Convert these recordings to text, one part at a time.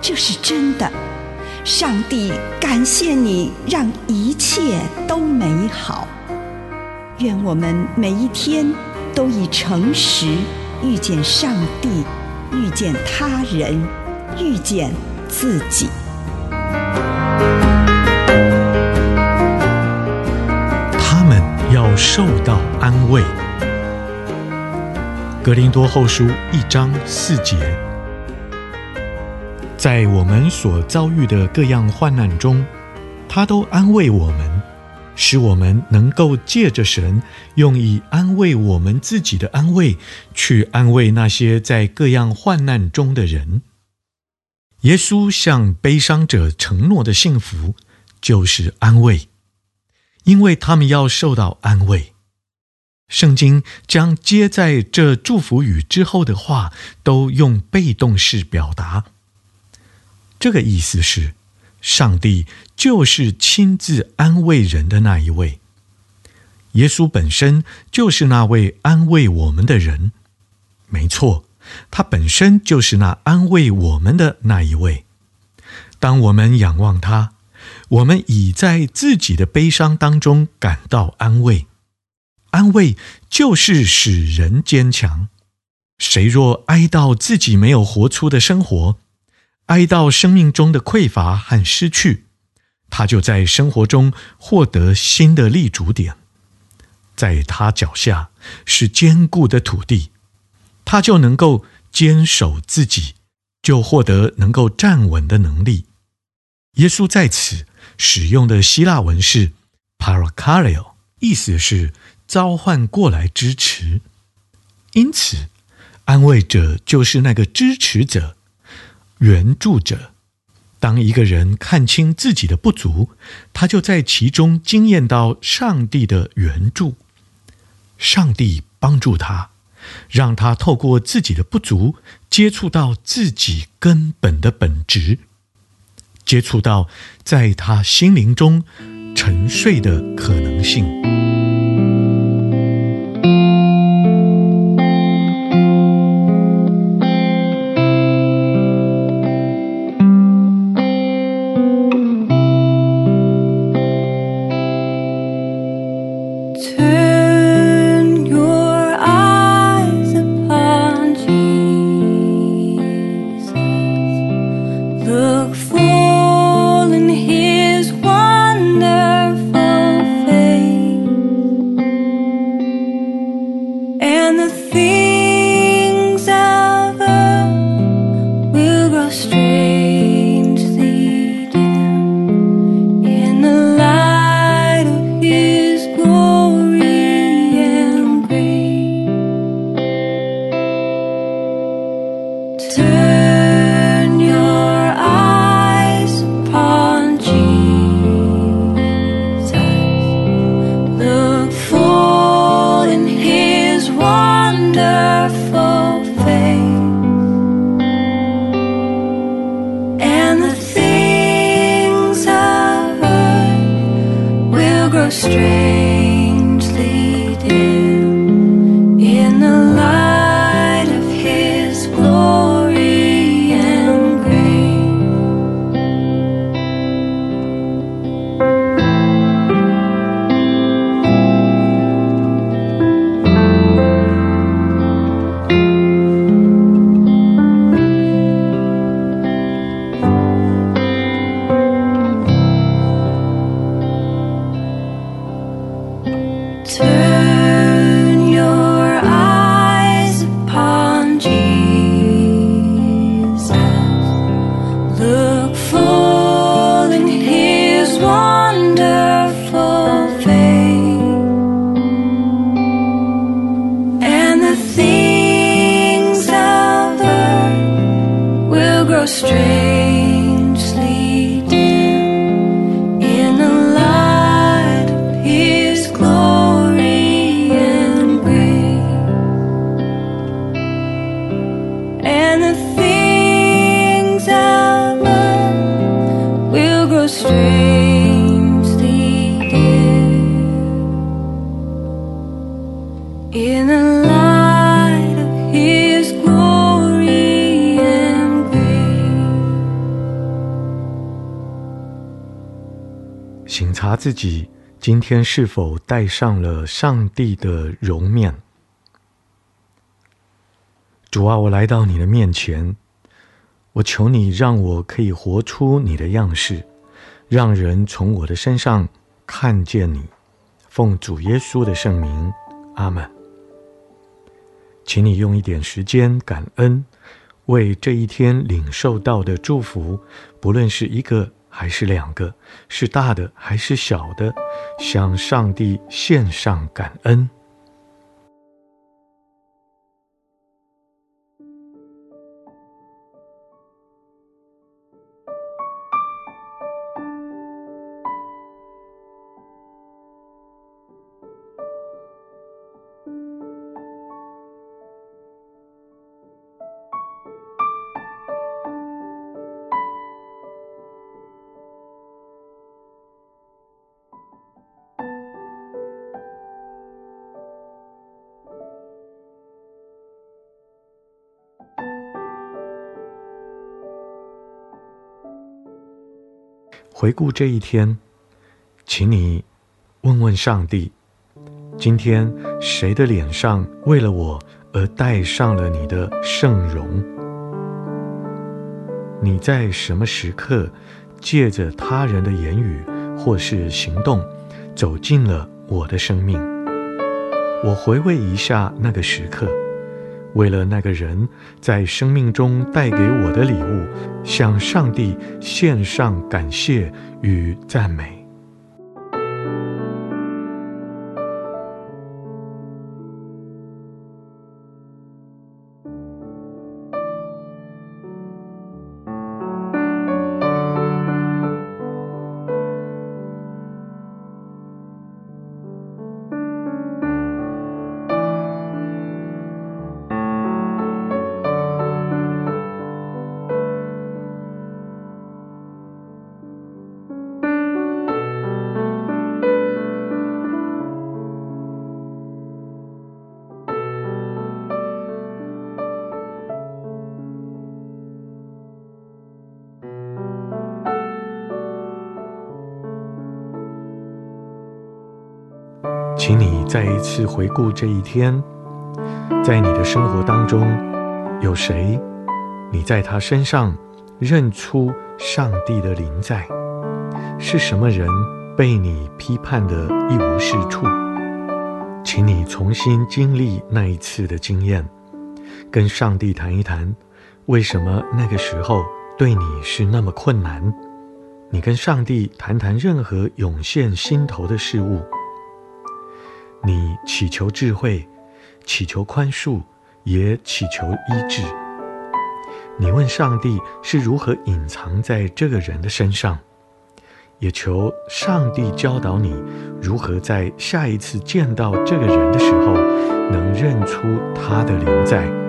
这是真的。上帝感谢你，让一切都美好。愿我们每一天都以诚实遇见上帝，遇见他人，遇见自己。他们要受到安慰。格林多后书一章四节，在我们所遭遇的各样患难中，他都安慰我们，使我们能够借着神用以安慰我们自己的安慰，去安慰那些在各样患难中的人。耶稣向悲伤者承诺的幸福，就是安慰。因为他们要受到安慰，圣经将接在这祝福语之后的话都用被动式表达。这个意思是，上帝就是亲自安慰人的那一位，耶稣本身就是那位安慰我们的人。没错，他本身就是那安慰我们的那一位。当我们仰望他。我们已在自己的悲伤当中感到安慰，安慰就是使人坚强。谁若哀悼自己没有活出的生活，哀悼生命中的匮乏和失去，他就在生活中获得新的立足点，在他脚下是坚固的土地，他就能够坚守自己，就获得能够站稳的能力。耶稣在此。使用的希腊文是 parakaleo，意思是召唤过来支持。因此，安慰者就是那个支持者、援助者。当一个人看清自己的不足，他就在其中经验到上帝的援助。上帝帮助他，让他透过自己的不足，接触到自己根本的本质。接触到在他心灵中沉睡的可能性。strangely in light of his glory and grief 醒察自己今天是否带上了上帝的绒面。主啊我来到你的面前我求你让我可以活出你的样式。让人从我的身上看见你。奉主耶稣的圣名，阿门。请你用一点时间感恩，为这一天领受到的祝福，不论是一个还是两个，是大的还是小的，向上帝献上感恩。回顾这一天，请你问问上帝：今天谁的脸上为了我而戴上了你的圣容？你在什么时刻借着他人的言语或是行动走进了我的生命？我回味一下那个时刻。为了那个人在生命中带给我的礼物，向上帝献上感谢与赞美。请你再一次回顾这一天，在你的生活当中，有谁？你在他身上认出上帝的临在？是什么人被你批判的一无是处？请你重新经历那一次的经验，跟上帝谈一谈，为什么那个时候对你是那么困难？你跟上帝谈谈任何涌现心头的事物。你祈求智慧，祈求宽恕，也祈求医治。你问上帝是如何隐藏在这个人的身上，也求上帝教导你如何在下一次见到这个人的时候，能认出他的灵在。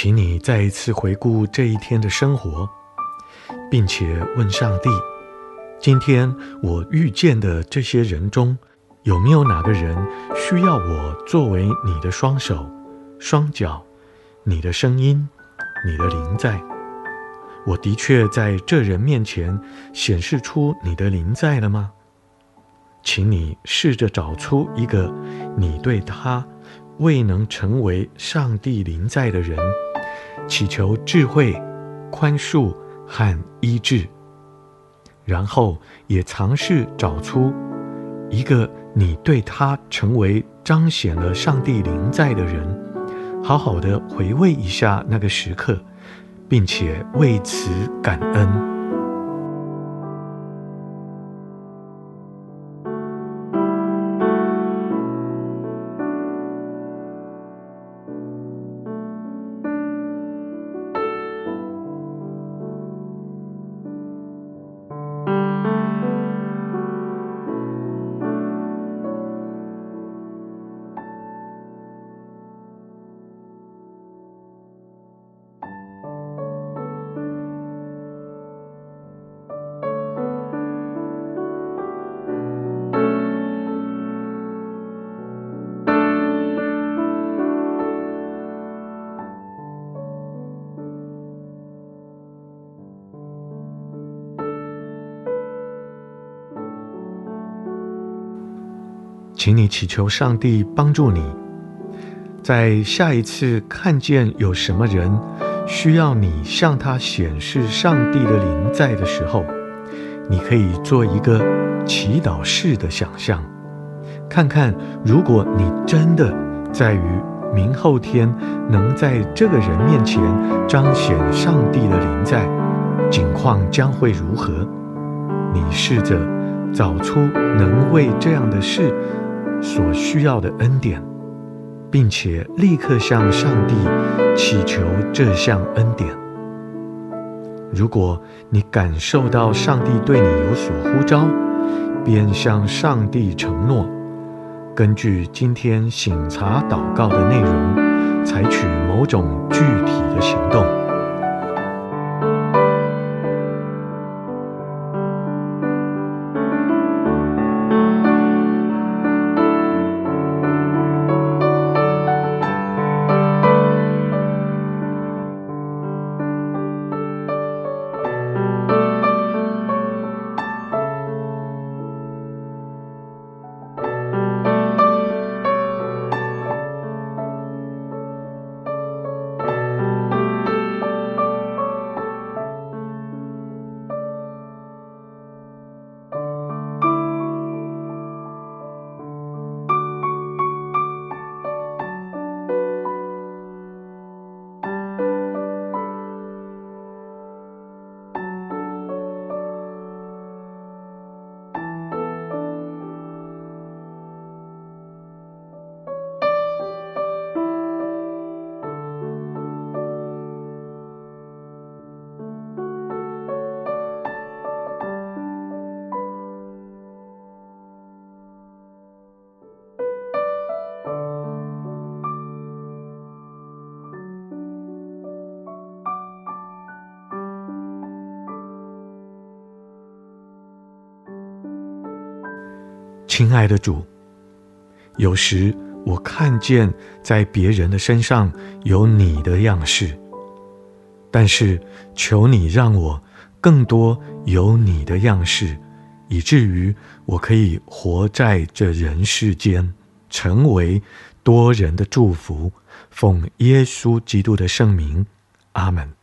请你再一次回顾这一天的生活，并且问上帝：今天我遇见的这些人中，有没有哪个人需要我作为你的双手、双脚、你的声音、你的灵在？我的确在这人面前显示出你的临在了吗？请你试着找出一个你对他未能成为上帝临在的人，祈求智慧、宽恕和医治，然后也尝试找出一个你对他成为彰显了上帝临在的人，好好的回味一下那个时刻，并且为此感恩。请你祈求上帝帮助你，在下一次看见有什么人需要你向他显示上帝的临在的时候，你可以做一个祈祷式的想象，看看如果你真的在于明后天能在这个人面前彰显上帝的临在，景况将会如何？你试着找出能为这样的事。所需要的恩典，并且立刻向上帝祈求这项恩典。如果你感受到上帝对你有所呼召，便向上帝承诺，根据今天醒察祷告的内容，采取某种具体的行动。亲爱的主，有时我看见在别人的身上有你的样式，但是求你让我更多有你的样式，以至于我可以活在这人世间，成为多人的祝福。奉耶稣基督的圣名，阿门。